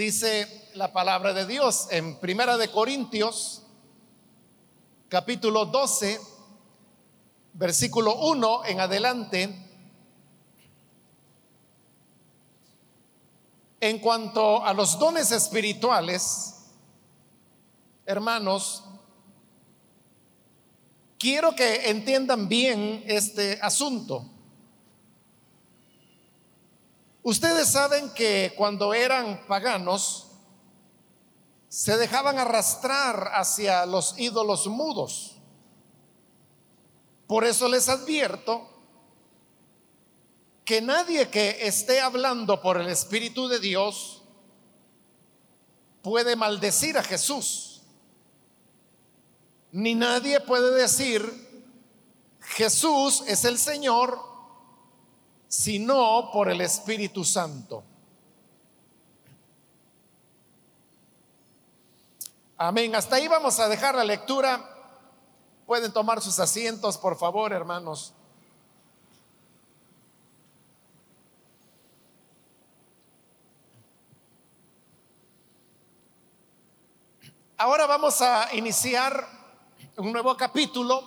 Dice la palabra de Dios en Primera de Corintios, capítulo 12, versículo 1 en adelante. En cuanto a los dones espirituales, hermanos, quiero que entiendan bien este asunto. Ustedes saben que cuando eran paganos, se dejaban arrastrar hacia los ídolos mudos. Por eso les advierto que nadie que esté hablando por el Espíritu de Dios puede maldecir a Jesús. Ni nadie puede decir, Jesús es el Señor sino por el Espíritu Santo. Amén. Hasta ahí vamos a dejar la lectura. Pueden tomar sus asientos, por favor, hermanos. Ahora vamos a iniciar un nuevo capítulo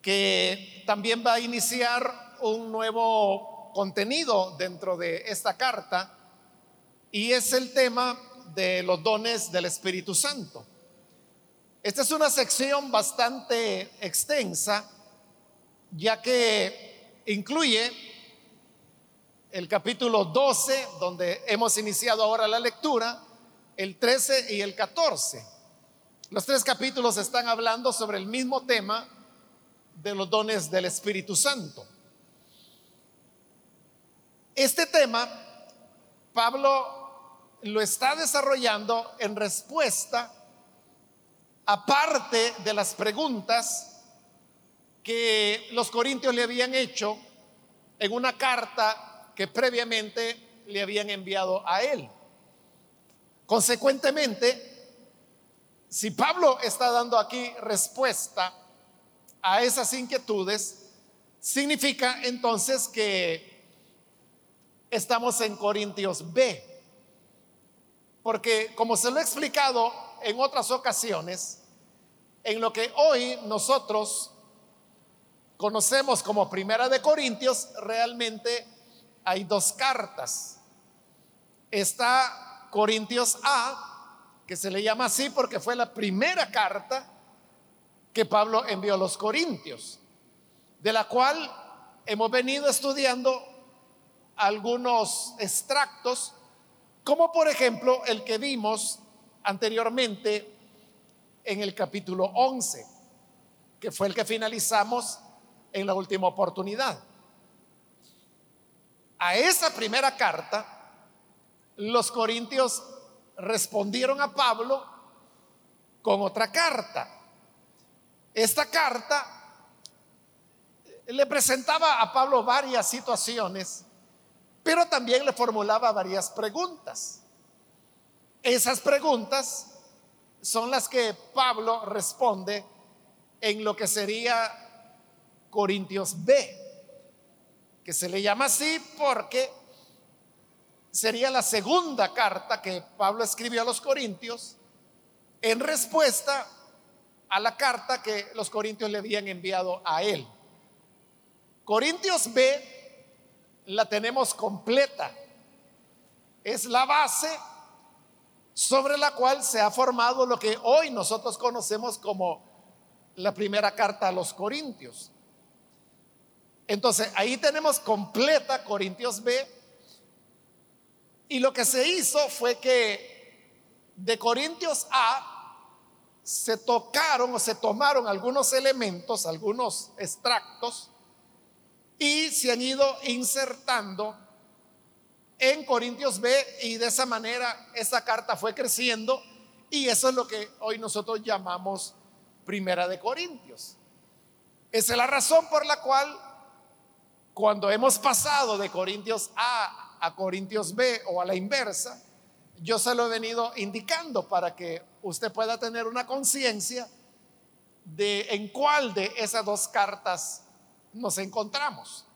que también va a iniciar un nuevo contenido dentro de esta carta y es el tema de los dones del Espíritu Santo. Esta es una sección bastante extensa, ya que incluye el capítulo 12, donde hemos iniciado ahora la lectura, el 13 y el 14. Los tres capítulos están hablando sobre el mismo tema de los dones del Espíritu Santo. Este tema, Pablo lo está desarrollando en respuesta aparte de las preguntas que los corintios le habían hecho en una carta que previamente le habían enviado a él. Consecuentemente, si Pablo está dando aquí respuesta a esas inquietudes, significa entonces que estamos en Corintios B. Porque como se lo he explicado en otras ocasiones, en lo que hoy nosotros conocemos como Primera de Corintios, realmente hay dos cartas. Está Corintios A, que se le llama así porque fue la primera carta que Pablo envió a los Corintios, de la cual hemos venido estudiando algunos extractos, como por ejemplo el que vimos anteriormente en el capítulo 11, que fue el que finalizamos en la última oportunidad. A esa primera carta, los corintios respondieron a Pablo con otra carta. Esta carta le presentaba a Pablo varias situaciones pero también le formulaba varias preguntas. Esas preguntas son las que Pablo responde en lo que sería Corintios B, que se le llama así porque sería la segunda carta que Pablo escribió a los Corintios en respuesta a la carta que los Corintios le habían enviado a él. Corintios B la tenemos completa. Es la base sobre la cual se ha formado lo que hoy nosotros conocemos como la primera carta a los Corintios. Entonces, ahí tenemos completa Corintios B. Y lo que se hizo fue que de Corintios A se tocaron o se tomaron algunos elementos, algunos extractos y se han ido insertando en Corintios B y de esa manera esa carta fue creciendo y eso es lo que hoy nosotros llamamos Primera de Corintios. Esa es la razón por la cual cuando hemos pasado de Corintios A a Corintios B o a la inversa, yo se lo he venido indicando para que usted pueda tener una conciencia de en cuál de esas dos cartas nos encontramos.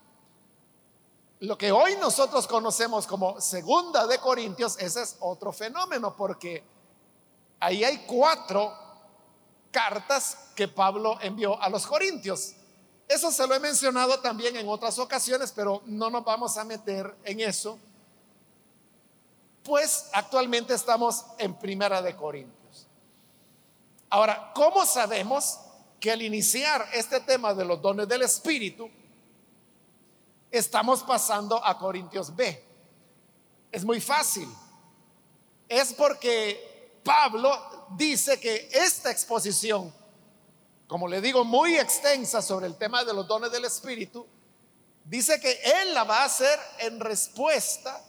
lo que hoy nosotros conocemos como segunda de Corintios, ese es otro fenómeno, porque ahí hay cuatro cartas que Pablo envió a los Corintios. Eso se lo he mencionado también en otras ocasiones, pero no nos vamos a meter en eso, pues actualmente estamos en Primera de Corintios. Ahora, ¿cómo sabemos que al iniciar este tema de los dones del Espíritu, estamos pasando a Corintios B? Es muy fácil. Es porque Pablo dice que esta exposición como le digo, muy extensa sobre el tema de los dones del Espíritu, dice que Él la va a hacer en respuesta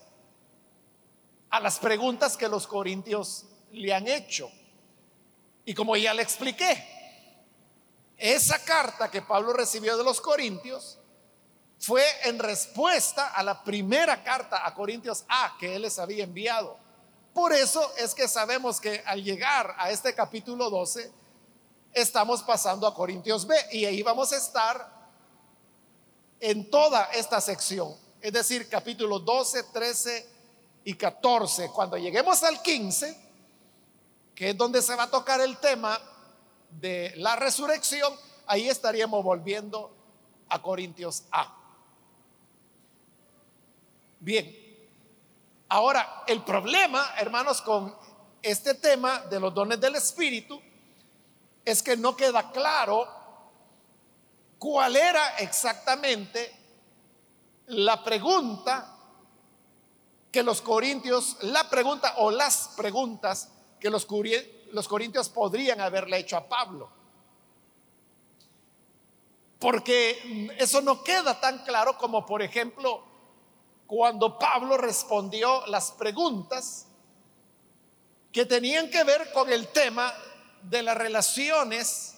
a las preguntas que los corintios le han hecho. Y como ya le expliqué, esa carta que Pablo recibió de los corintios fue en respuesta a la primera carta a Corintios A que él les había enviado. Por eso es que sabemos que al llegar a este capítulo 12, estamos pasando a Corintios B y ahí vamos a estar en toda esta sección, es decir, capítulos 12, 13 y 14. Cuando lleguemos al 15, que es donde se va a tocar el tema de la resurrección, ahí estaríamos volviendo a Corintios A. Bien, ahora el problema, hermanos, con este tema de los dones del Espíritu, es que no queda claro cuál era exactamente la pregunta que los corintios, la pregunta o las preguntas que los, los corintios podrían haberle hecho a Pablo. Porque eso no queda tan claro como, por ejemplo, cuando Pablo respondió las preguntas que tenían que ver con el tema de las relaciones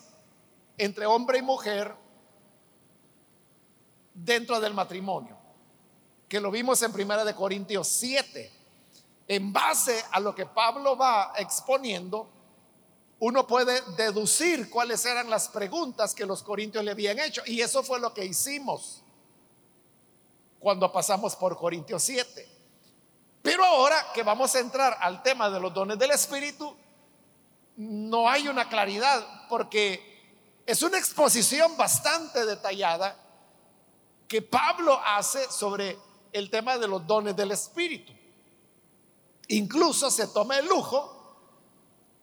entre hombre y mujer dentro del matrimonio, que lo vimos en Primera de Corintios 7. En base a lo que Pablo va exponiendo, uno puede deducir cuáles eran las preguntas que los corintios le habían hecho. Y eso fue lo que hicimos cuando pasamos por Corintios 7. Pero ahora que vamos a entrar al tema de los dones del Espíritu, no hay una claridad porque es una exposición bastante detallada que Pablo hace sobre el tema de los dones del Espíritu. Incluso se toma el lujo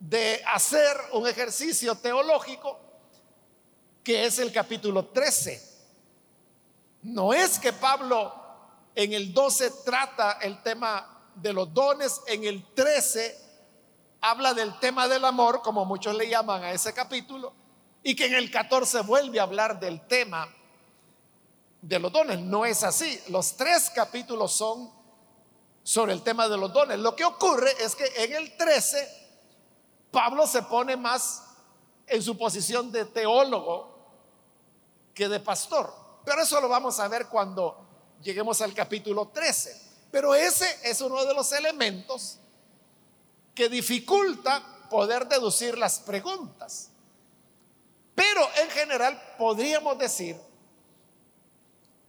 de hacer un ejercicio teológico que es el capítulo 13. No es que Pablo en el 12 trata el tema de los dones, en el 13 habla del tema del amor, como muchos le llaman a ese capítulo, y que en el 14 vuelve a hablar del tema de los dones. No es así. Los tres capítulos son sobre el tema de los dones. Lo que ocurre es que en el 13 Pablo se pone más en su posición de teólogo que de pastor. Pero eso lo vamos a ver cuando lleguemos al capítulo 13. Pero ese es uno de los elementos que dificulta poder deducir las preguntas. Pero en general podríamos decir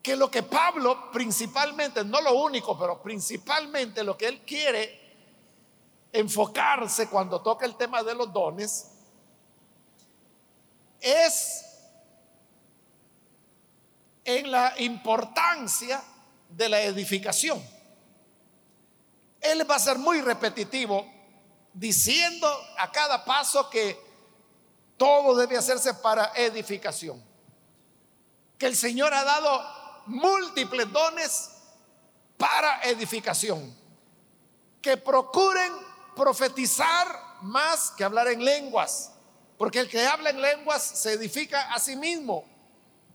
que lo que Pablo principalmente, no lo único, pero principalmente lo que él quiere enfocarse cuando toca el tema de los dones, es en la importancia de la edificación. Él va a ser muy repetitivo diciendo a cada paso que todo debe hacerse para edificación. Que el Señor ha dado múltiples dones para edificación. Que procuren profetizar más que hablar en lenguas. Porque el que habla en lenguas se edifica a sí mismo.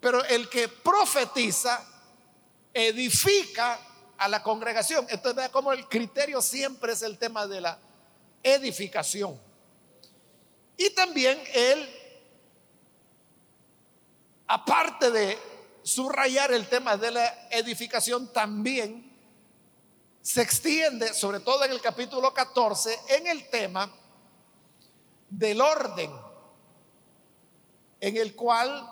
Pero el que profetiza edifica a la congregación. Entonces vea como el criterio siempre es el tema de la edificación. Y también él, aparte de subrayar el tema de la edificación, también se extiende, sobre todo en el capítulo 14, en el tema del orden en el cual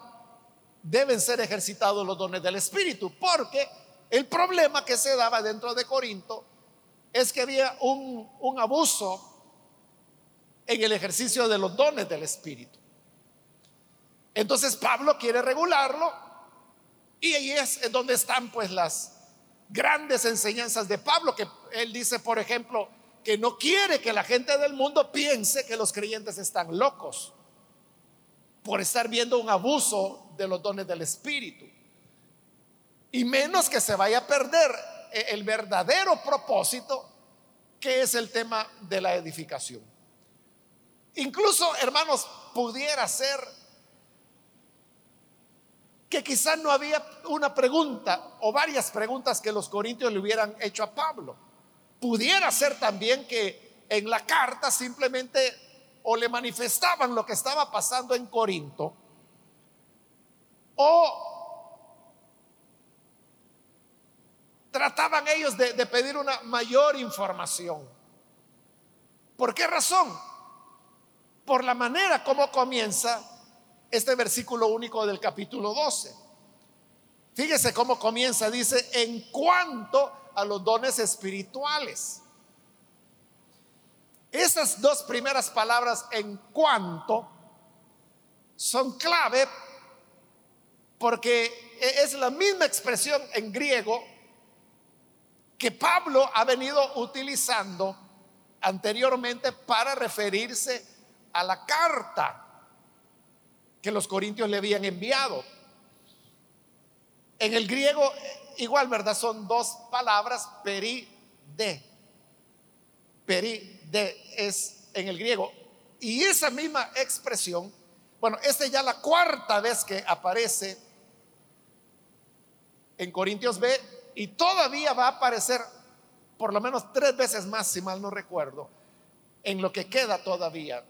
deben ser ejercitados los dones del Espíritu, porque El problema que se daba dentro de Corinto es que había un, un abuso en el ejercicio de los dones del Espíritu. Entonces Pablo quiere regularlo y ahí es donde están pues las grandes enseñanzas de Pablo, que él dice, por ejemplo, que no quiere que la gente del mundo piense que los creyentes están locos por estar viendo un abuso de los dones del Espíritu. Y menos que se vaya a perder el verdadero propósito que es el tema de la edificación. Incluso, hermanos, pudiera ser que quizás no había una pregunta o varias preguntas que los corintios le hubieran hecho a Pablo. Pudiera ser también que en la carta simplemente o le manifestaban lo que estaba pasando en Corinto o trataban ellos de, de pedir una mayor información. ¿Por qué razón? Por la manera como comienza este versículo único del capítulo 12. Fíjese cómo comienza, dice, en cuanto a los dones espirituales. Esas dos primeras palabras, en cuanto, son clave porque es la misma expresión en griego que Pablo ha venido utilizando anteriormente para referirse a la carta que los corintios le habían enviado. En el griego, igual, ¿verdad? Son dos palabras, peri de. Peri de es en el griego. Y esa misma expresión, bueno, esta es ya la cuarta vez que aparece en Corintios B y todavía va a aparecer por lo menos tres veces más, si mal no recuerdo, en lo que queda todavía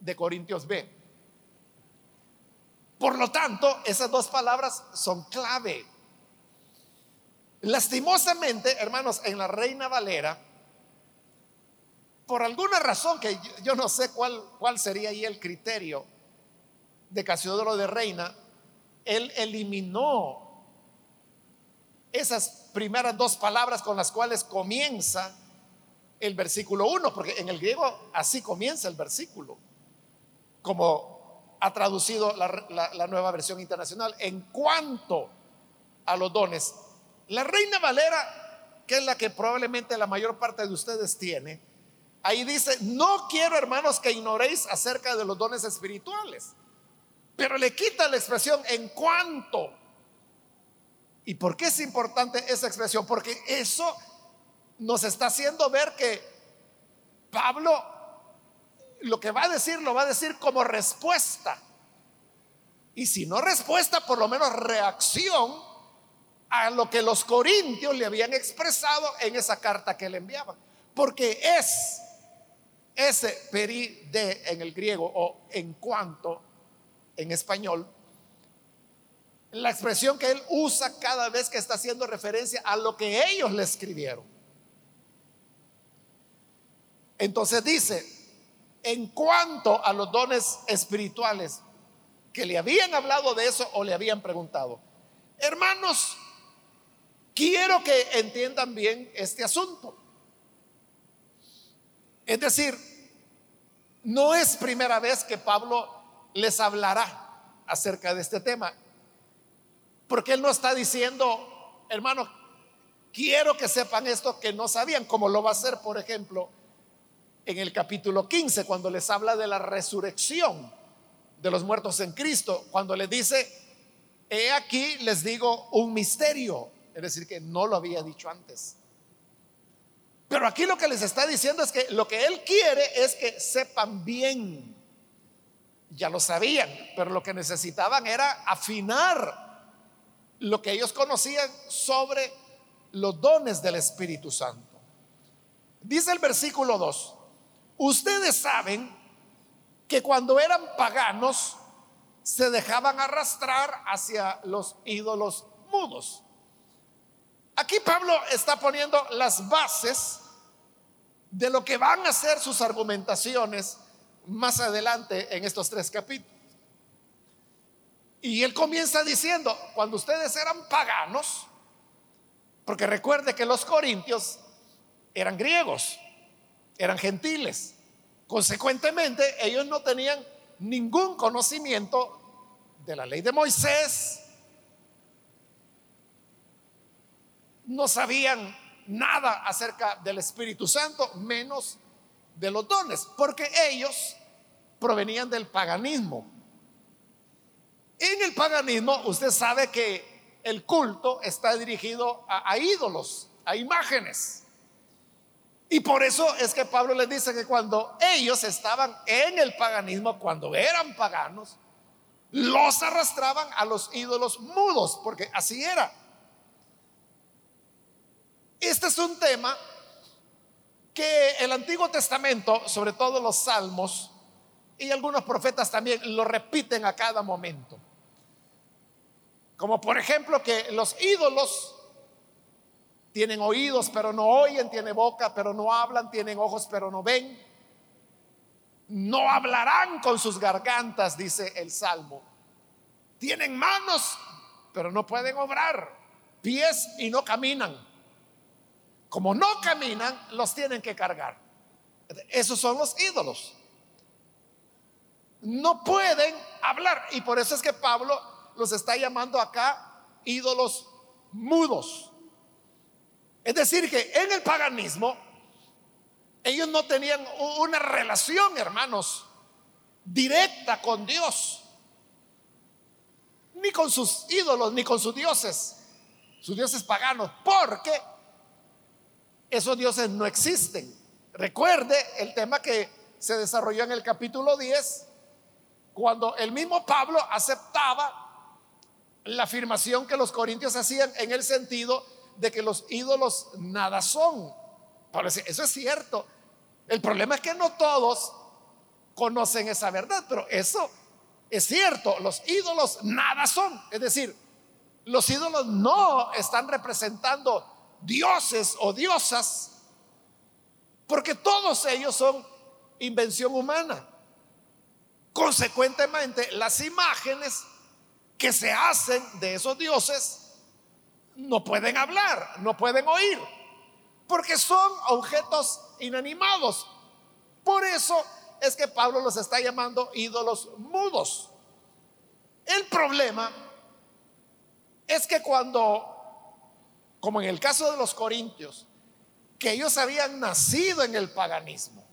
de Corintios B. Por lo tanto, esas dos palabras son clave. Lastimosamente, hermanos, en la Reina Valera, por alguna razón que yo, no sé cuál, cuál sería ahí el criterio de Casiodoro de Reina, él eliminó esas primeras dos palabras con las cuales comienza el versículo 1, porque en el griego así comienza el versículo, como ha traducido la, nueva versión internacional. En cuanto a los dones, la Reina Valera, que es la que probablemente la mayor parte de ustedes tiene, ahí dice, no quiero hermanos que ignoréis acerca de los dones espirituales, pero le quita la expresión en cuanto. ¿Y por qué es importante esa expresión? Porque eso nos está haciendo ver que Pablo lo que va a decir lo va a decir como respuesta. Y si no respuesta, por lo menos reacción a lo que los corintios le habían expresado en esa carta que le enviaban. Porque es ese peri de en el griego o en cuanto en español, la expresión que él usa cada vez que está haciendo referencia a lo que ellos le escribieron. Entonces dice, en cuanto a los dones espirituales, que le habían hablado de eso o le habían preguntado. Hermanos, quiero que entiendan bien este asunto. Es decir, no es primera vez que Pablo les hablará acerca de este tema, porque él no está diciendo, hermano, quiero que sepan esto que no sabían, como lo va a hacer, por ejemplo, en el capítulo 15, cuando les habla de la resurrección de los muertos en Cristo, cuando les dice, he aquí les digo un misterio, es decir, que no lo había dicho antes. Pero aquí lo que les está diciendo es que lo que Él quiere es que sepan bien. Ya lo sabían, pero lo que necesitaban era afinar lo que ellos conocían sobre los dones del Espíritu Santo. Dice el versículo 2, Ustedes saben que cuando eran paganos se dejaban arrastrar hacia los ídolos mudos. Aquí Pablo está poniendo las bases de lo que van a ser sus argumentaciones más adelante en estos tres capítulos. Y él comienza diciendo, cuando ustedes eran paganos, Porque recuerde que los corintios eran griegos, eran gentiles. Consecuentemente, ellos no tenían ningún conocimiento de la ley de Moisés, no sabían nada acerca del Espíritu Santo, menos de los dones, porque ellos provenían del paganismo. En el paganismo usted sabe que el culto está dirigido a, ídolos, a imágenes. Y por eso es que Pablo les dice que cuando ellos estaban en el paganismo, cuando eran paganos, los arrastraban a los ídolos mudos, porque así era. Este es un tema que el Antiguo Testamento, sobre todo los salmos y algunos profetas también, lo repiten a cada momento. Como por ejemplo que los ídolos tienen oídos pero no oyen, tienen boca pero no hablan, tienen ojos pero no ven. No hablarán con sus gargantas, dice el Salmo. Tienen manos pero no pueden obrar, pies y no caminan. Como no caminan, los tienen que cargar. Esos son los ídolos. No pueden hablar. Y por eso es que Pablo los está llamando acá ídolos mudos. Es decir, que en el paganismo ellos no tenían una relación, hermanos, directa con Dios, ni con sus ídolos, ni con sus dioses, sus dioses paganos, porque esos dioses no existen. Recuerde el tema que se desarrolló en el capítulo 10, cuando el mismo Pablo aceptaba la afirmación que los corintios hacían en el sentido de que los ídolos nada son. Eso es cierto. El problema es que no todos conocen esa verdad, pero eso es cierto. Los ídolos nada son. Es decir, los ídolos no están representando dioses o diosas, porque todos ellos son invención humana. Consecuentemente, las imágenes que se hacen de esos dioses no pueden hablar, no pueden oír, porque son objetos inanimados. Por eso es que Pablo los está llamando ídolos mudos. El problema es que cuando como en el caso de los corintios, que ellos habían nacido en el paganismo.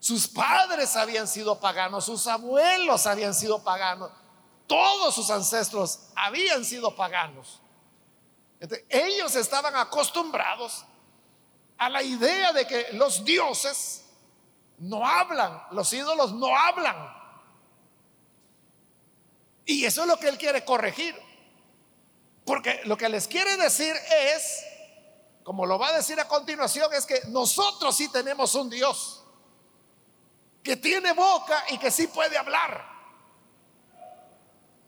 Sus padres habían sido paganos, sus abuelos habían sido paganos, todos sus ancestros habían sido paganos. Ellos estaban acostumbrados a la idea de que los dioses no hablan, los ídolos no hablan. Y eso es lo que él quiere corregir. Porque lo que les quiere decir es, como lo va a decir a continuación, es que nosotros sí tenemos un Dios que tiene boca y que sí puede hablar,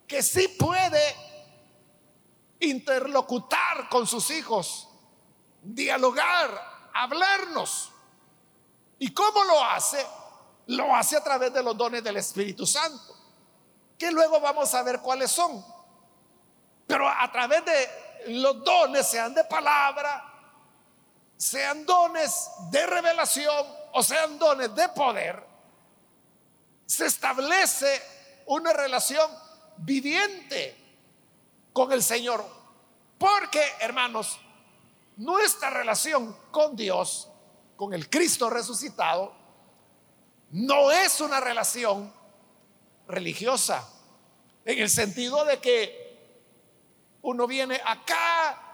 que sí puede interlocutar con sus hijos, dialogar, hablarnos. ¿Y cómo lo hace? Lo hace a través de los dones del Espíritu Santo, que luego vamos a ver cuáles son. Pero a través de los dones, sean de palabra, sean dones de revelación o sean dones de poder, se establece una relación viviente con el Señor. Porque, hermanos, nuestra relación con Dios, con el Cristo resucitado, no es una relación religiosa, en el sentido de que uno viene acá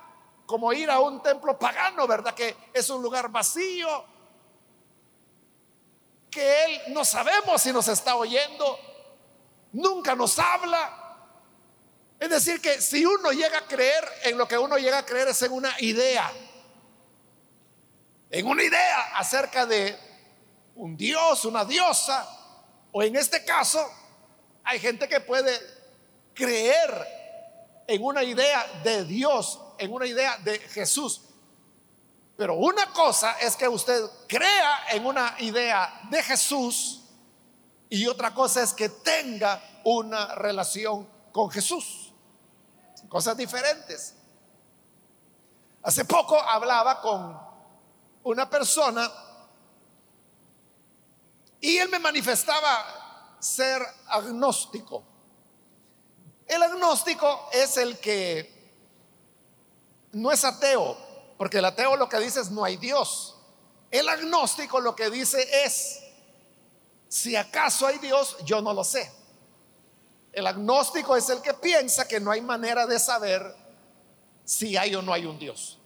como ir a un templo pagano, ¿verdad? Que es un lugar vacío, que Él no sabemos si nos está oyendo, nunca nos habla. Es decir, que si uno llega a creer en lo que uno llega a creer es en una idea, en una idea acerca de un dios, una diosa, o en este caso, hay gente que puede creer en una idea de Dios, en una idea de Jesús. Pero una cosa es que usted crea en una idea de Jesús y otra cosa es que tenga una relación con Jesús. Cosas diferentes. Hace poco hablaba con una persona y él me manifestaba ser agnóstico. El agnóstico es el que no es ateo, porque el ateo lo que dice es no hay Dios. El agnóstico lo que dice es, si acaso hay Dios, yo no lo sé. El agnóstico es el que piensa que no hay manera de saber si hay o no hay un Dios.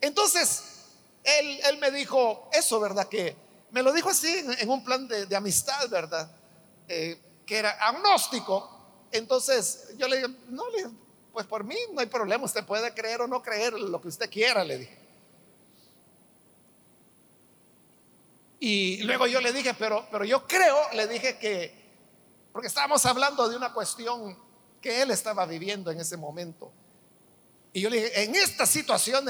Entonces, él, me dijo eso, ¿verdad? Que me lo dijo así en, un plan de, amistad, ¿verdad? Eh, que era agnóstico. Entonces, yo le dije, no, le pues por mí no hay problema, usted puede creer o no creer lo que usted quiera, le dije. Y luego yo le dije, pero, pero yo creo, le dije que porque estábamos hablando de una cuestión que él estaba viviendo en ese momento. Y yo le dije, en esta situación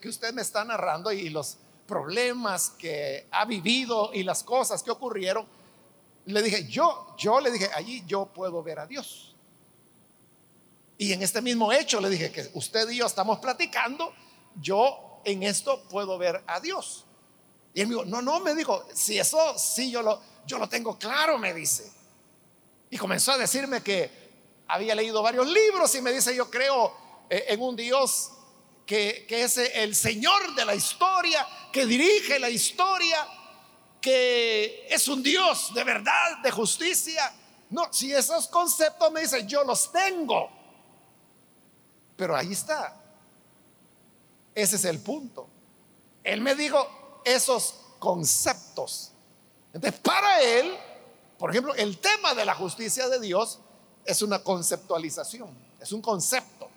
que, usted me está narrando y los problemas que ha vivido y las cosas que ocurrieron, le dije, yo, yo le dije, allí yo puedo ver a Dios. Y en este mismo hecho le dije que usted y yo estamos platicando, yo en esto puedo ver a Dios. Y él me dijo, no, no, me dijo, si eso sí yo lo, yo lo tengo claro, me dice. Y comenzó a decirme que había leído varios libros y me dice, yo creo eh, en un Dios que, que es el Señor de la historia, que dirige la historia, que es un Dios de verdad, de justicia. No, si esos conceptos me dice, yo los tengo. Pero ahí está. Ese es el punto. Él me dijo esos conceptos. Entonces, para él, por ejemplo, el tema de la justicia de Dios es una conceptualización, es un concepto,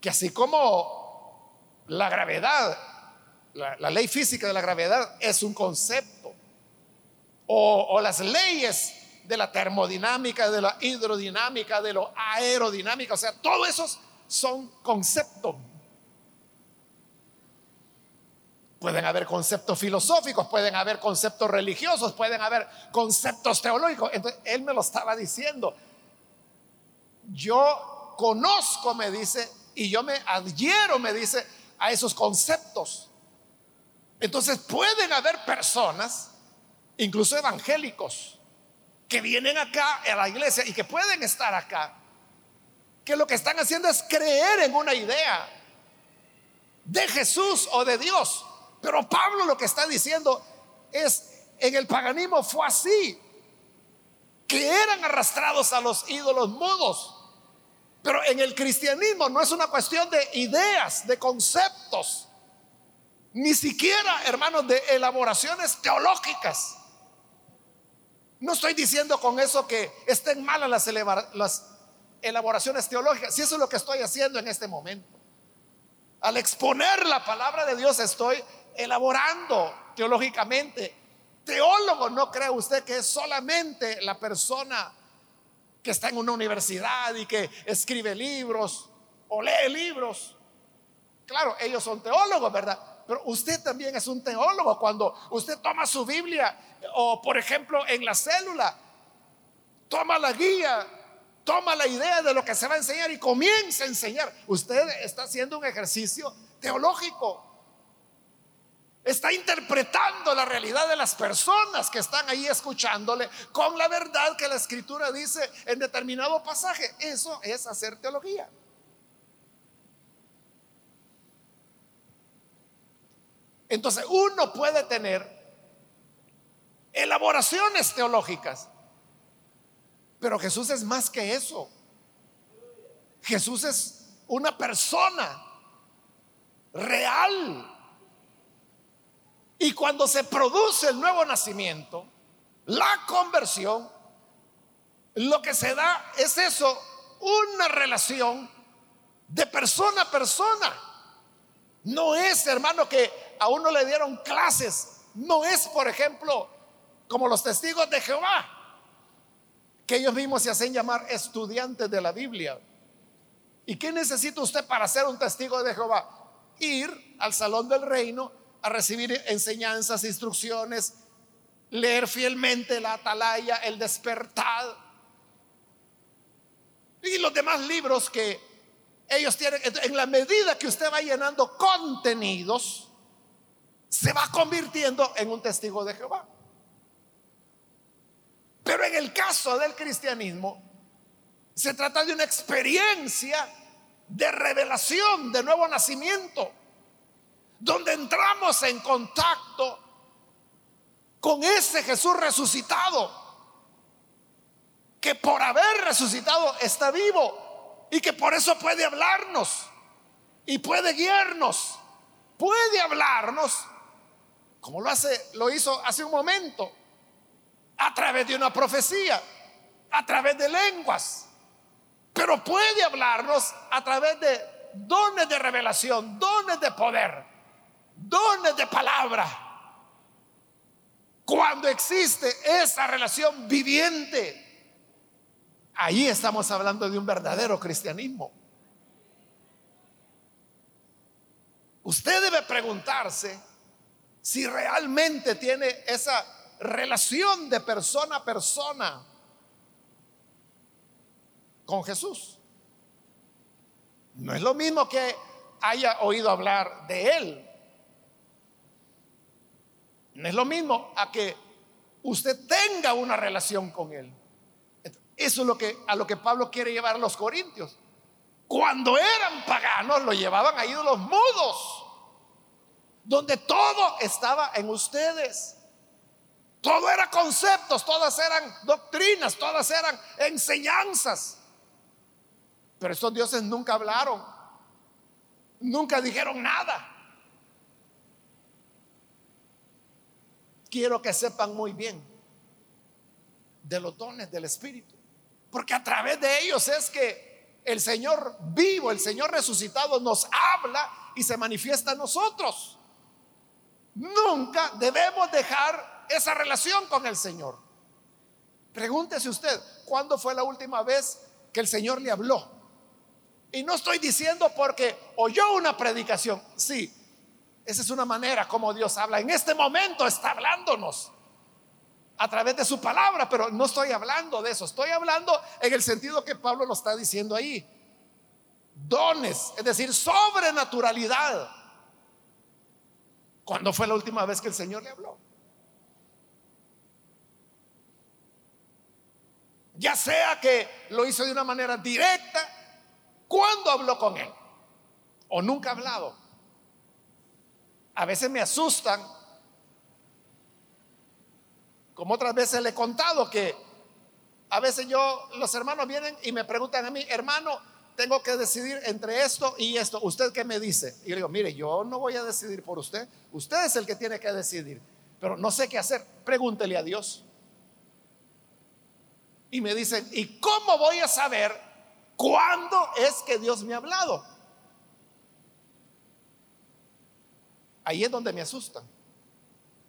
que así como la gravedad, la, ley física de la gravedad es un concepto, o, las leyes de la termodinámica, de la hidrodinámica, de lo aerodinámica, o sea, todos esos son conceptos Pueden haber conceptos filosóficos, pueden haber conceptos religiosos, pueden haber conceptos teológicos. Entonces, él me lo estaba diciendo. Yo conozco, me dice, y yo me adhiero, me dice, a esos conceptos. Entonces, pueden haber personas, incluso evangélicos, que vienen acá a la iglesia y que pueden estar acá, que lo que están haciendo es creer en una idea de Jesús o de Dios pero Pablo lo que está diciendo es, en el paganismo fue así, que eran arrastrados a los ídolos mudos. Pero en el cristianismo no es una cuestión de ideas, de conceptos, ni siquiera, hermanos, de elaboraciones teológicas. No estoy diciendo con eso que estén malas las, elaboraciones teológicas, si eso es lo que estoy haciendo en este momento. Al exponer la palabra de Dios estoy elaborando teológicamente. Teólogo, no cree usted que es solamente la persona que está en una universidad y que escribe libros o lee libros. Claro, ellos son teólogos, ¿verdad? Pero usted también es un teólogo cuando usted toma su Biblia o, por ejemplo, en la célula, toma la guía, toma la idea de lo que se va a enseñar y comienza a enseñar. Usted está haciendo un ejercicio teológico. Está interpretando la realidad de las personas que están ahí escuchándole con la verdad que la escritura dice en determinado pasaje. Eso es hacer teología. Entonces uno puede tener elaboraciones teológicas, pero Jesús es más que eso. Jesús es una persona real y cuando se produce el nuevo nacimiento, la conversión, lo que se da es eso, una relación de persona a persona. No es, hermano, que a uno le dieron clases. No es, por ejemplo, como los testigos de Jehová, que ellos mismos se hacen llamar estudiantes de la Biblia. ¿Y qué necesita usted para ser un testigo de Jehová? Ir al salón del reino a recibir enseñanzas, instrucciones, leer fielmente la atalaya, el despertar y los demás libros que ellos tienen, en la medida que usted va llenando contenidos, se va convirtiendo en un testigo de Jehová. Pero en el caso del cristianismo, se trata de una experiencia de revelación, de nuevo nacimiento, donde entramos en contacto con ese Jesús resucitado, que por haber resucitado está vivo y que por eso puede hablarnos y puede guiarnos, puede hablarnos como lo hace lo hizo hace un momento a través de una profecía, a través de lenguas, pero puede hablarnos a través de dones de revelación, dones de poder, dones de palabra. Cuando existe esa relación viviente, ahí estamos hablando de un verdadero cristianismo. Usted debe preguntarse si realmente tiene esa relación de persona a persona con Jesús. No es lo mismo que haya oído hablar de Él. No es lo mismo a que usted tenga una relación con Él. Eso es lo que, a lo que Pablo quiere llevar a los corintios. Cuando eran paganos lo llevaban a ídolos mudos, donde todo estaba en ustedes. Todo era conceptos, todas eran doctrinas, todas eran enseñanzas. Pero estos dioses nunca hablaron, nunca dijeron nada. Quiero que sepan muy bien de los dones del Espíritu, porque a través de ellos es que el Señor vivo, el Señor resucitado nos habla y se manifiesta a nosotros. Nunca debemos dejar esa relación con el Señor. Pregúntese usted, ¿cuándo fue la última vez que el Señor le habló? Y no estoy diciendo porque oyó una predicación. Sí, esa es una manera como Dios habla. En este momento está hablándonos a través de su palabra, pero no estoy hablando de eso. Estoy hablando en el sentido que Pablo lo está diciendo ahí. Dones, es decir, sobrenaturalidad. ¿Cuándo fue la última vez que el Señor le habló? Ya sea que lo hizo de una manera directa, cuando habló con él? ¿O nunca ha hablado? A veces me asustan, como otras veces le he contado que a veces yo, los hermanos vienen y me preguntan a mí, hermano, tengo que decidir entre esto y esto. ¿Usted qué me dice? Y yo digo, mire, yo no voy a decidir por usted. Usted es el que tiene que decidir. Pero no sé qué hacer. Pregúntele a Dios y me dicen, ¿y cómo voy a saber cuándo es que Dios me ha hablado? Ahí es donde me asustan.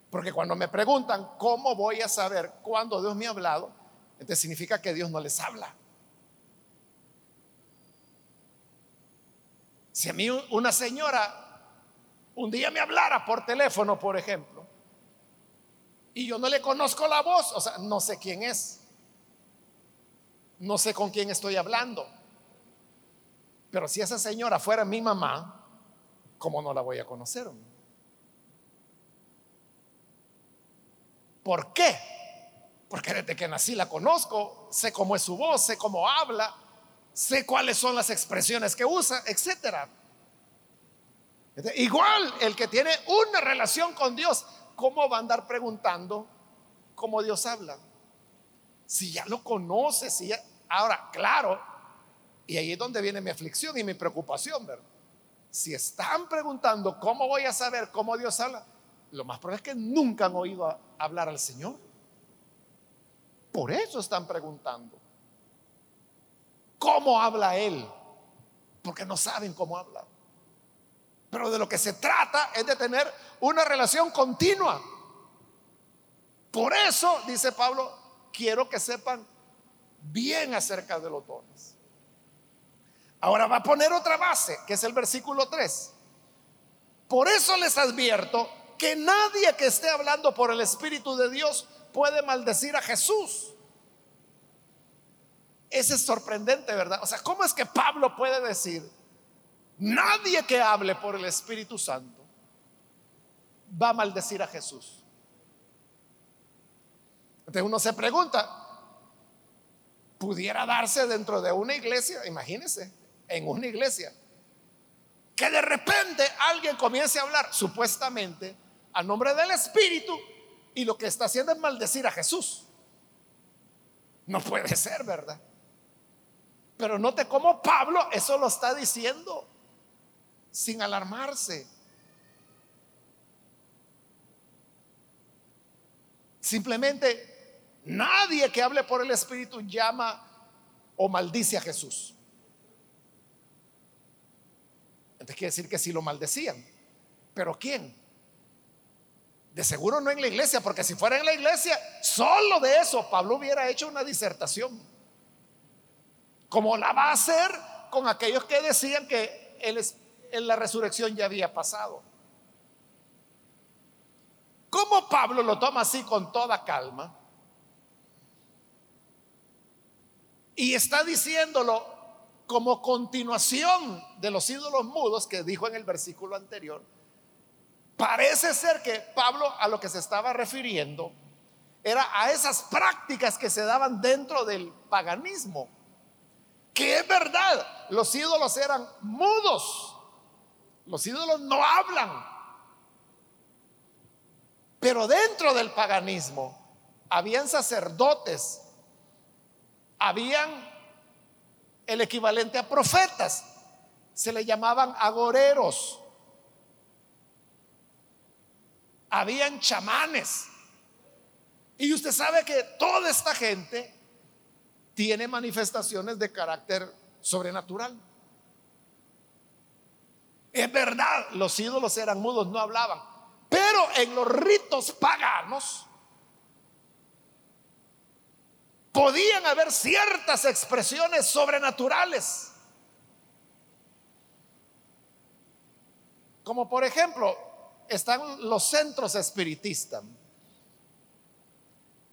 Porque cuando me preguntan, ¿cómo voy a saber cuándo Dios me ha hablado? Entonces significa que Dios no les habla. Si a mí una señora un día me hablara por teléfono, por ejemplo, y yo no le conozco la voz, o sea, no sé quién es, no sé con quién estoy hablando. Pero si esa señora fuera mi mamá, ¿cómo no la voy a conocer? ¿Por qué? Porque desde que nací la conozco, sé cómo es su voz, sé cómo habla, sé cuáles son las expresiones que usa, etcétera. Igual el que tiene una relación con Dios, ¿cómo va a andar preguntando cómo Dios habla? Si ya lo conoce, si ya, Ahora, claro, y ahí es donde viene mi aflicción y mi preocupación, ¿verdad? Si están preguntando cómo voy a saber cómo Dios habla, lo más probable es que nunca han oído hablar al Señor. Por eso están preguntando. ¿Cómo habla Él? Porque no saben cómo habla. Pero de lo que se trata es de tener una relación continua. Por eso, dice Pablo, quiero que sepan bien acerca de los dones. Ahora va a poner otra base, que es el versículo 3. Por eso les advierto que nadie que esté hablando por el Espíritu de Dios puede maldecir a Jesús. Ese es sorprendente, ¿verdad? O sea, ¿cómo es que Pablo puede decir nadie que hable por el Espíritu Santo va a maldecir a Jesús. Entonces uno se pregunta, pudiera darse dentro de una iglesia, imagínense, en una iglesia, que de repente alguien comience a hablar supuestamente a nombre del Espíritu y lo que está haciendo es maldecir a Jesús. No puede ser, ¿verdad? Pero note cómo Pablo eso lo está diciendo sin alarmarse. Simplemente nadie que hable por el Espíritu llama o maldice a Jesús. Entonces quiere decir que si lo maldecían. ¿Pero quién? De seguro no en la iglesia, porque si fuera en la iglesia, solo de eso Pablo hubiera hecho una disertación. Como la va a hacer con aquellos que decían que en la resurrección ya había pasado. Como Pablo lo toma así con toda calma? Y está diciéndolo como continuación de los ídolos mudos que dijo en el versículo anterior Parece ser que Pablo a lo que se estaba refiriendo era a esas prácticas que se daban dentro del paganismo. Que es verdad, los ídolos eran mudos, los ídolos no hablan. Pero dentro del paganismo habían sacerdotes, habían el equivalente a profetas, se le llamaban agoreros habían chamanes. Y usted sabe que toda esta gente tiene manifestaciones de carácter sobrenatural. Es verdad, los ídolos eran mudos, no hablaban. Pero en los ritos paganos podían haber ciertas expresiones sobrenaturales. Como por ejemplo, están los centros espiritistas,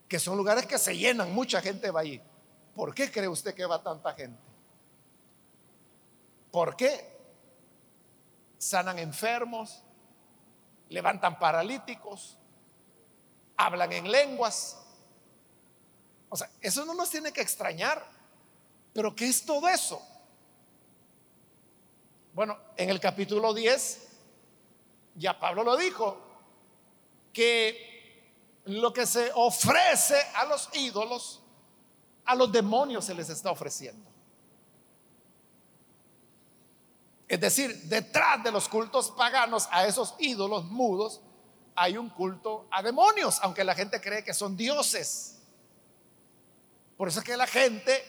que son lugares que se llenan, mucha gente va allí. ¿Por qué cree usted que va tanta gente? ¿Por qué? Sanan enfermos, levantan paralíticos, hablan en lenguas. O sea, eso no nos tiene que extrañar. Pero ¿qué es todo eso? Bueno, en el capítulo 10 ya Pablo lo dijo, que lo que se ofrece a los ídolos, a los demonios se les está ofreciendo. Es decir, detrás de los cultos paganos a esos ídolos mudos hay un culto a demonios, aunque la gente cree que son dioses. Por eso es que la gente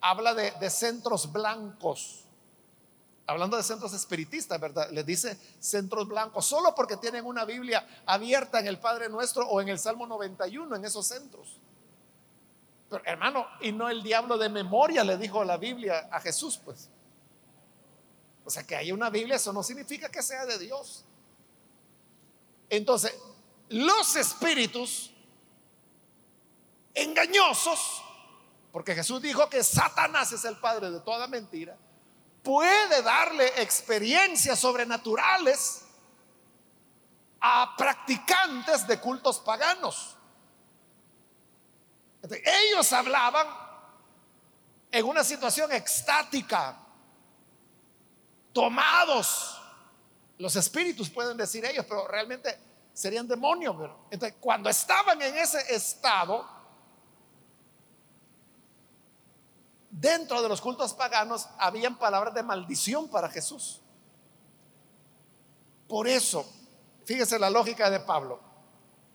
habla de, de centros blancos hablando de centros espiritistas, ¿verdad? Les dice centros blancos, solo porque tienen una Biblia abierta en el Padre Nuestro o en el Salmo 91, en esos centros. Pero hermano, y no el diablo de memoria le dijo la Biblia a Jesús, pues. O sea, que hay una Biblia, eso no significa que sea de Dios. Entonces, los espíritus engañosos, porque Jesús dijo que Satanás es el padre de toda mentira, puede darle experiencias sobrenaturales a practicantes de cultos paganos. Ellos hablaban en una situación extática, tomados. Los espíritus pueden decir ellos, pero realmente serían demonios. Entonces, cuando estaban en ese estado, dentro de los cultos paganos habían palabras de maldición para Jesús. Por eso, fíjese la lógica de Pablo.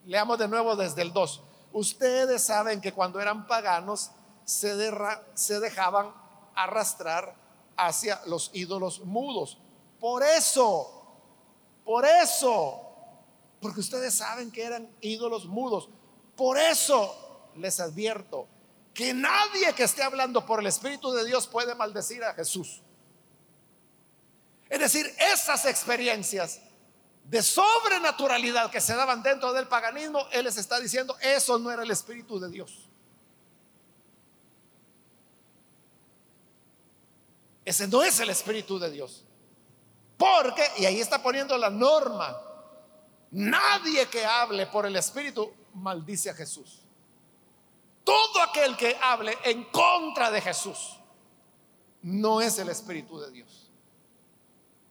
Leamos de nuevo desde el 2. Ustedes saben que cuando eran paganos se, se dejaban arrastrar hacia los ídolos mudos. Por eso, por eso, porque ustedes saben que eran ídolos mudos. Por eso les advierto, que nadie que esté hablando por el Espíritu de Dios puede maldecir a Jesús. Es decir, esas experiencias de sobrenaturalidad que se daban dentro del paganismo, Él les está diciendo, eso no era el Espíritu de Dios. Ese no es el Espíritu de Dios. Porque, y ahí está poniendo la norma, nadie que hable por el Espíritu maldice a Jesús. Todo aquel que hable en contra de Jesús no es el Espíritu de Dios.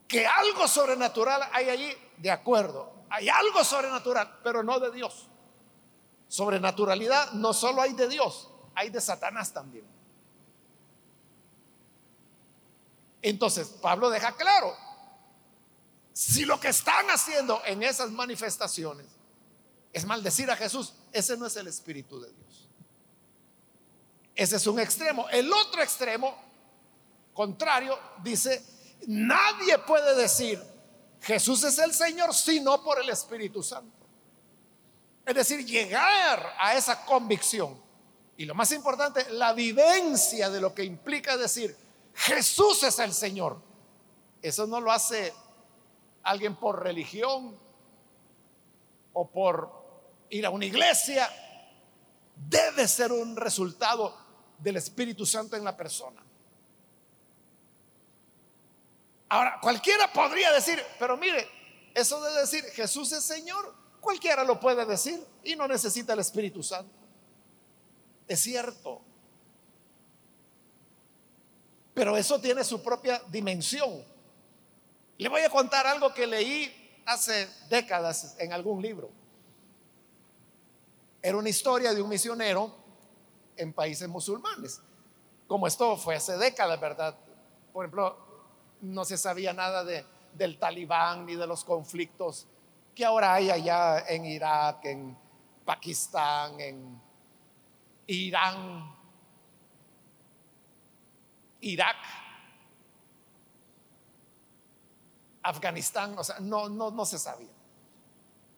Que algo sobrenatural hay allí, de acuerdo. Hay algo sobrenatural, pero no de Dios. Sobrenaturalidad no solo hay de Dios, hay de Satanás también. Entonces, Pablo deja claro, si lo que están haciendo en esas manifestaciones es maldecir a Jesús, ese no es el Espíritu de Dios. Ese es un extremo. El otro extremo, contrario, dice, nadie puede decir Jesús es el Señor sino por el Espíritu Santo. Es decir, llegar a esa convicción. Y lo más importante, la vivencia de lo que implica decir Jesús es el Señor. Eso no lo hace alguien por religión o por ir a una iglesia. Debe ser un resultado del Espíritu Santo en la persona. Ahora, cualquiera podría decir, pero mire, eso de decir Jesús es Señor, cualquiera lo puede decir y no necesita el Espíritu Santo. Es cierto. Pero eso tiene su propia dimensión. Le voy a contar algo que leí hace décadas en algún libro. Era una historia de un misionero en países musulmanes. Como esto fue hace décadas, ¿verdad? Por ejemplo, no se sabía nada de, del talibán ni de los conflictos que ahora hay allá en Irak, en Pakistán, en Irán, Irak, Afganistán, o sea, no, no, no se sabía.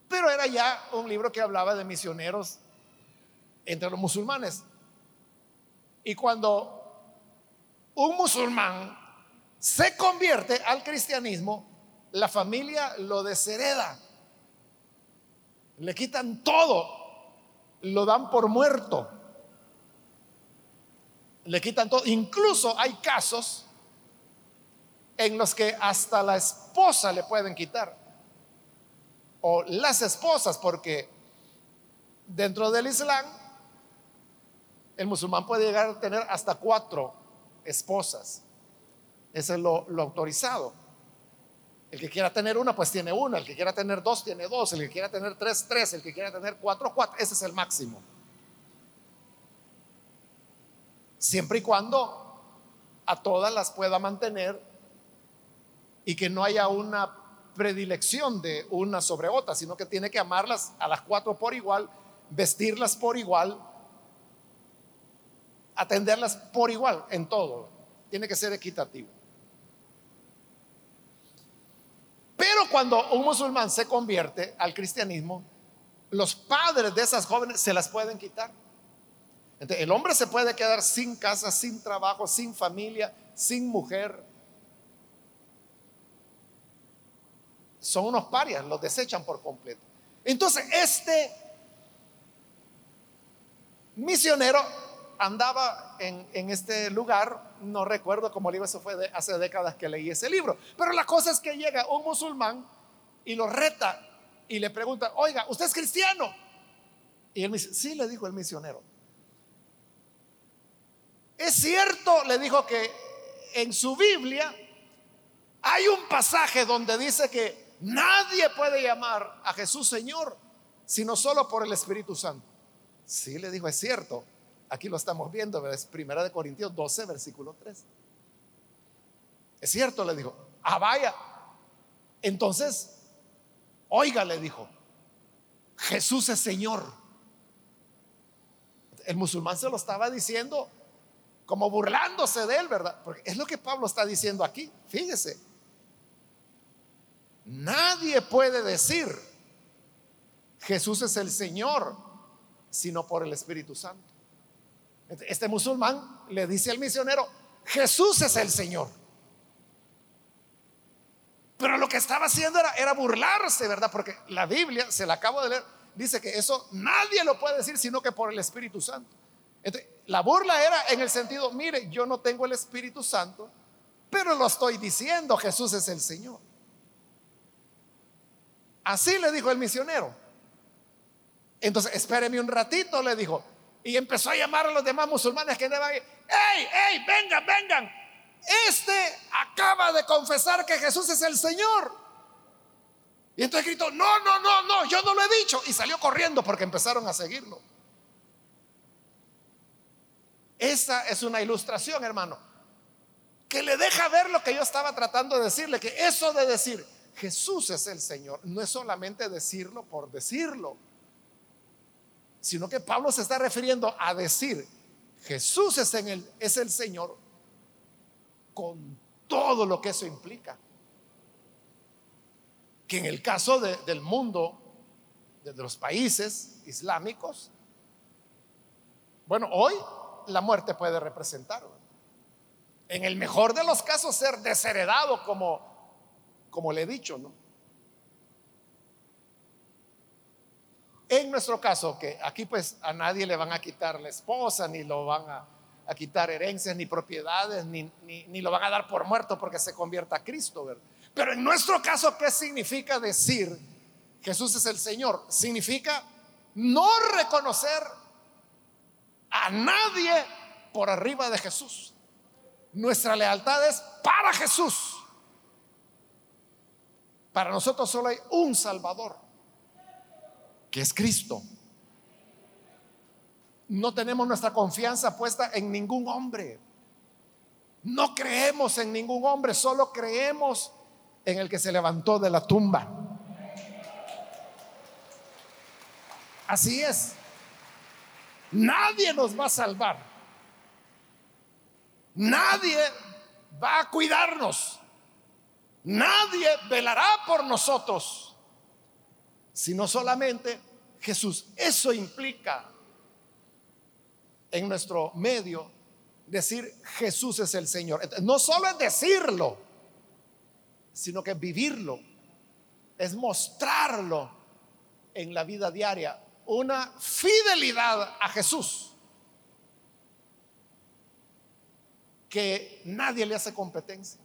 Pero era ya un libro que hablaba de misioneros entre los musulmanes. Y cuando un musulmán se convierte al cristianismo, la familia lo deshereda. Le quitan todo, lo dan por muerto. Le quitan todo. Incluso hay casos en los que hasta la esposa le pueden quitar. O las esposas, porque dentro del Islam el musulmán puede llegar a tener hasta cuatro esposas. Eso es lo, autorizado. El que quiera tener una, pues tiene una. El que quiera tener dos, tiene dos. El que quiera tener tres, tres. El que quiera tener cuatro, cuatro. Ese es el máximo. Siempre y cuando a todas las pueda mantener y que no haya una predilección de una sobre otra, sino que tiene que amarlas a las cuatro por igual, vestirlas por igual, atenderlas por igual en todo. Tiene que ser equitativo. Pero cuando un musulmán se convierte al cristianismo, los padres de esas jóvenes se las pueden quitar. el hombre se puede quedar sin casa, sin trabajo, sin familia, sin mujer. Son unos parias, los desechan por completo. Entonces, este misionero andaba en, este lugar, no recuerdo cómo libro, eso fue de, hace décadas que leí ese libro, pero la cosa es que llega un musulmán y lo reta y le pregunta, oiga, ¿usted es cristiano? Y él me dice, sí, le dijo el misionero. Es cierto, le dijo que en su Biblia hay un pasaje donde dice que nadie puede llamar a Jesús Señor, sino solo por el Espíritu Santo. Sí, le dijo, es cierto. Aquí lo estamos viendo, es Primera de Corintios 12, versículo 3. Es cierto, le dijo. Ah, vaya. Entonces, oiga, le dijo, Jesús es Señor. El musulmán se lo estaba diciendo como burlándose de él, ¿verdad? Porque es lo que Pablo está diciendo aquí. Fíjese. Nadie puede decir Jesús es el Señor sino por el Espíritu Santo. Este musulmán le dice al misionero, Jesús es el Señor. Pero lo que estaba haciendo era, burlarse, ¿verdad? Porque la Biblia, se la acabo de leer, dice que eso nadie lo puede decir sino que por el Espíritu Santo. la burla era en el sentido, mire, yo no tengo el Espíritu Santo, pero lo estoy diciendo, Jesús es el Señor. Así le dijo el misionero. Entonces, espéreme un ratito, le dijo. Y empezó a llamar a los demás musulmanes que andaban. ¡Ey, ey, vengan, vengan! Este acaba de confesar que Jesús es el Señor. Y entonces gritó, no, no, no, no, yo no lo he dicho. Y salió corriendo porque empezaron a seguirlo. Esa es una ilustración, hermano, que le deja ver lo que yo estaba tratando de decirle, que eso de decir Jesús es el Señor no es solamente decirlo por decirlo, sino que Pablo se está refiriendo a decir Jesús es, el, es el Señor con todo lo que eso implica. Que en el caso del mundo, de los países islámicos, bueno, hoy la muerte puede representar. En el mejor de los casos, ser desheredado, como, como le he dicho, ¿no? En nuestro caso, que aquí pues a nadie le van a quitar la esposa, ni lo van a, quitar herencias, ni propiedades, ni, ni, lo van a dar por muerto porque se convierta a Cristo, ¿verdad? Pero en nuestro caso, ¿qué significa decir Jesús es el Señor? Significa no reconocer a nadie por arriba de Jesús. Nuestra lealtad es para Jesús. Para nosotros solo hay un Salvador, que es Cristo. No tenemos nuestra confianza puesta en ningún hombre. No creemos en ningún hombre, solo creemos en el que se levantó de la tumba. Así es. Nadie nos va a salvar. Nadie va a cuidarnos. Nadie velará por nosotros, sino solamente Jesús. Eso implica en nuestro medio decir Jesús es el Señor. No solo es decirlo, sino que vivirlo, es mostrarlo en la vida diaria una fidelidad a Jesús que nadie le hace competencia,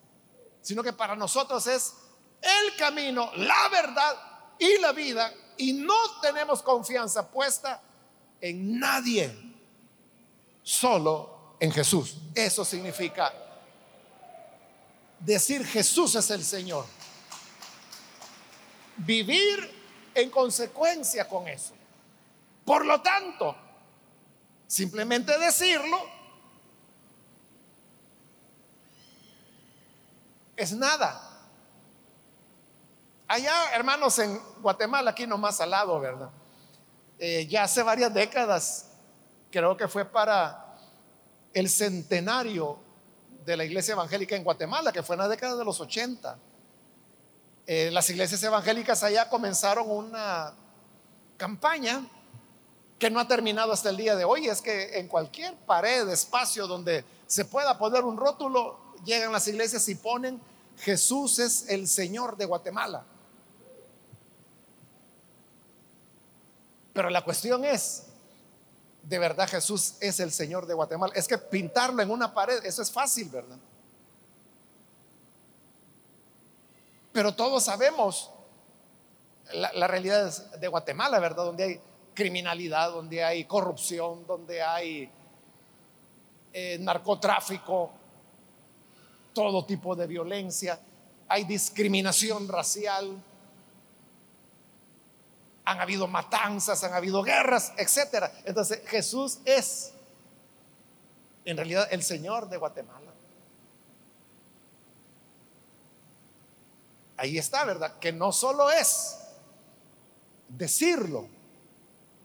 sino que para nosotros es el camino, la verdad y la vida, y no tenemos confianza puesta en nadie, solo en Jesús. Eso significa decir Jesús es el Señor. Vivir en consecuencia con eso. Por lo tanto, simplemente decirlo es nada. Allá, hermanos, en Guatemala, aquí nomás al lado, ¿verdad? Eh, ya hace varias décadas, creo que fue para el centenario de la iglesia evangélica en Guatemala, que fue en la década de los 80. Eh, las iglesias evangélicas allá comenzaron una campaña que no ha terminado hasta el día de hoy, es que en cualquier pared, espacio donde se pueda poner un rótulo, llegan las iglesias y ponen Jesús es el Señor de Guatemala. Pero la cuestión es, ¿de verdad Jesús es el Señor de Guatemala? Es que pintarlo en una pared, eso es fácil, ¿verdad? Pero todos sabemos la, realidad de Guatemala, ¿verdad? Donde hay criminalidad, donde hay corrupción, donde hay eh, narcotráfico, todo tipo de violencia, hay discriminación racial, han habido matanzas, han habido guerras, etc. Entonces Jesús es en realidad el Señor de Guatemala. Ahí está, ¿verdad? Que no solo es decirlo,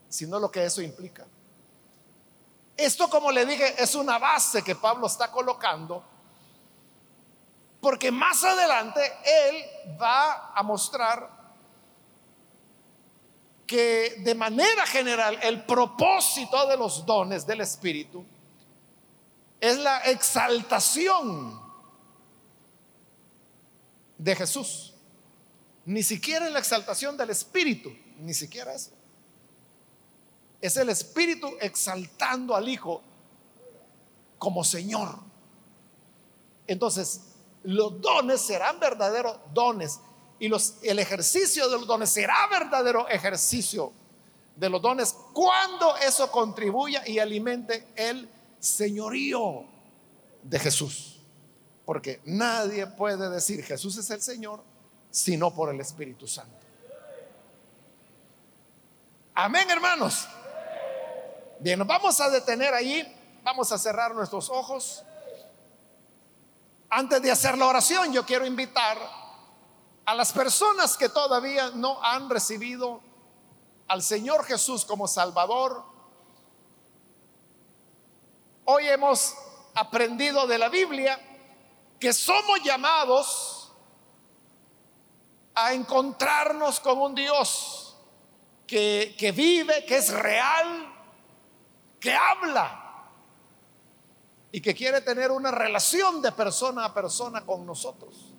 sino lo que eso implica. Esto, como le dije, es una base que Pablo está colocando, porque más adelante él va a mostrar que de manera general el propósito de los dones del Espíritu es la exaltación de Jesús. Ni siquiera la exaltación del Espíritu, ni siquiera eso. Es el Espíritu exaltando al Hijo como Señor. Entonces, los dones serán verdaderos dones y los, el ejercicio de los dones será verdadero ejercicio de los dones cuando eso contribuya y alimente el señorío de Jesús. Porque nadie puede decir Jesús es el Señor sino por el Espíritu Santo. Amén, hermanos. Bien, nos vamos a detener ahí, vamos a cerrar nuestros ojos. Antes de hacer la oración, yo quiero invitar a las personas que todavía no han recibido al Señor Jesús como Salvador. Hoy hemos aprendido de la Biblia que somos llamados a encontrarnos con un Dios que, vive, que es real, que habla y que quiere tener una relación de persona a persona con nosotros.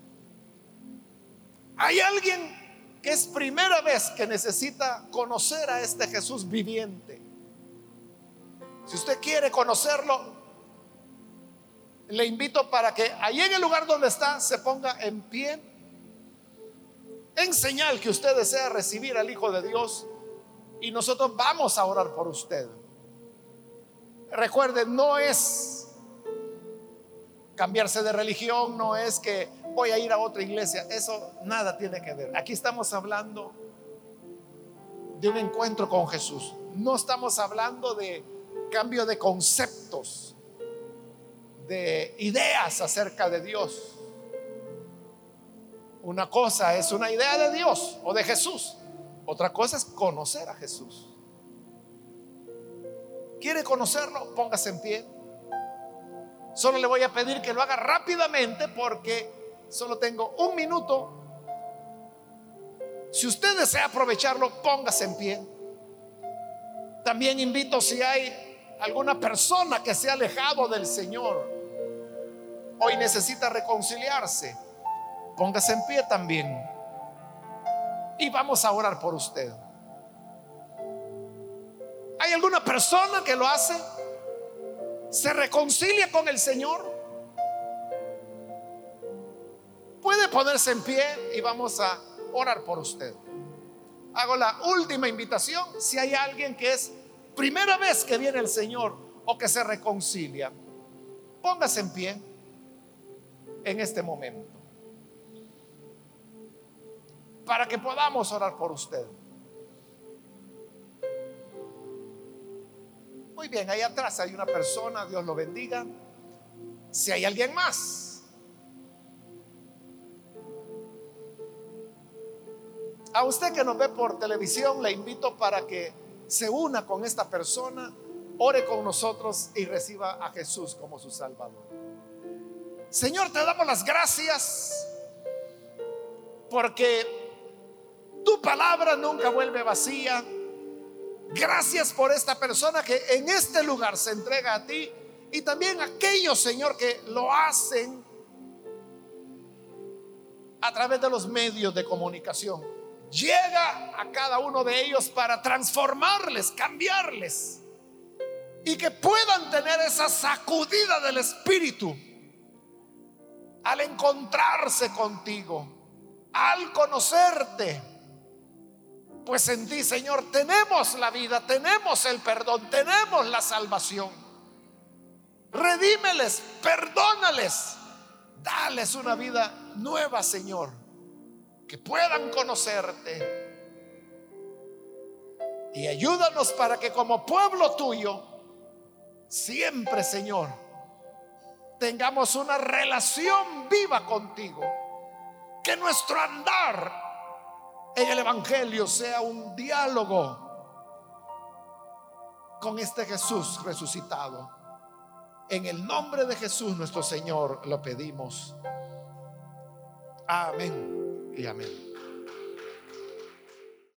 Hay alguien que es primera vez que necesita conocer a este Jesús viviente. Si usted quiere conocerlo, le invito para que ahí en el lugar donde está se ponga en pie en señal que usted desea recibir al Hijo de Dios y nosotros vamos a orar por usted. Recuerde, no es cambiarse de religión, no es que voy a ir a otra iglesia, eso nada tiene que ver. Aquí estamos hablando de un encuentro con Jesús, no estamos hablando de cambio de conceptos, de ideas acerca de Dios. Una cosa es una idea de Dios o de Jesús. Otra cosa es conocer a Jesús. ¿Quiere conocerlo? Póngase en pie. Solo le voy a pedir que lo haga rápidamente porque solo tengo un minuto. Si usted desea aprovecharlo, póngase en pie. También invito si hay alguna persona que se ha alejado del Señor, hoy necesita reconciliarse Póngase en pie también. Y vamos a orar por usted. ¿Hay alguna persona que lo hace? ¿Se reconcilia con el Señor? Puede ponerse en pie y vamos a orar por usted. Hago la última invitación. Si hay alguien que es primera vez que viene el Señor o que se reconcilia, póngase en pie en este momento para que podamos orar por usted. Muy bien, ahí atrás hay una persona, Dios lo bendiga. Si hay alguien más. A usted que nos ve por televisión, le invito para que se una con esta persona, ore con nosotros y reciba a Jesús como su Salvador. Señor, te damos las gracias porque tu palabra nunca vuelve vacía. Gracias por esta persona que en este lugar se entrega a ti y también aquellos, Señor, que lo hacen a través de los medios de comunicación. Llega a cada uno de ellos para transformarles, cambiarles y que puedan tener esa sacudida del Espíritu al encontrarse contigo, al conocerte pues en ti, Señor, tenemos la vida, tenemos el perdón, tenemos la salvación. Redímeles, perdónales, dales una vida nueva, Señor, que puedan conocerte. Y ayúdanos para que como pueblo tuyo, siempre, Señor, tengamos una relación viva contigo. Que nuestro andar en el Evangelio sea un diálogo con este Jesús resucitado. En el nombre de Jesús nuestro Señor lo pedimos. Amén y amén.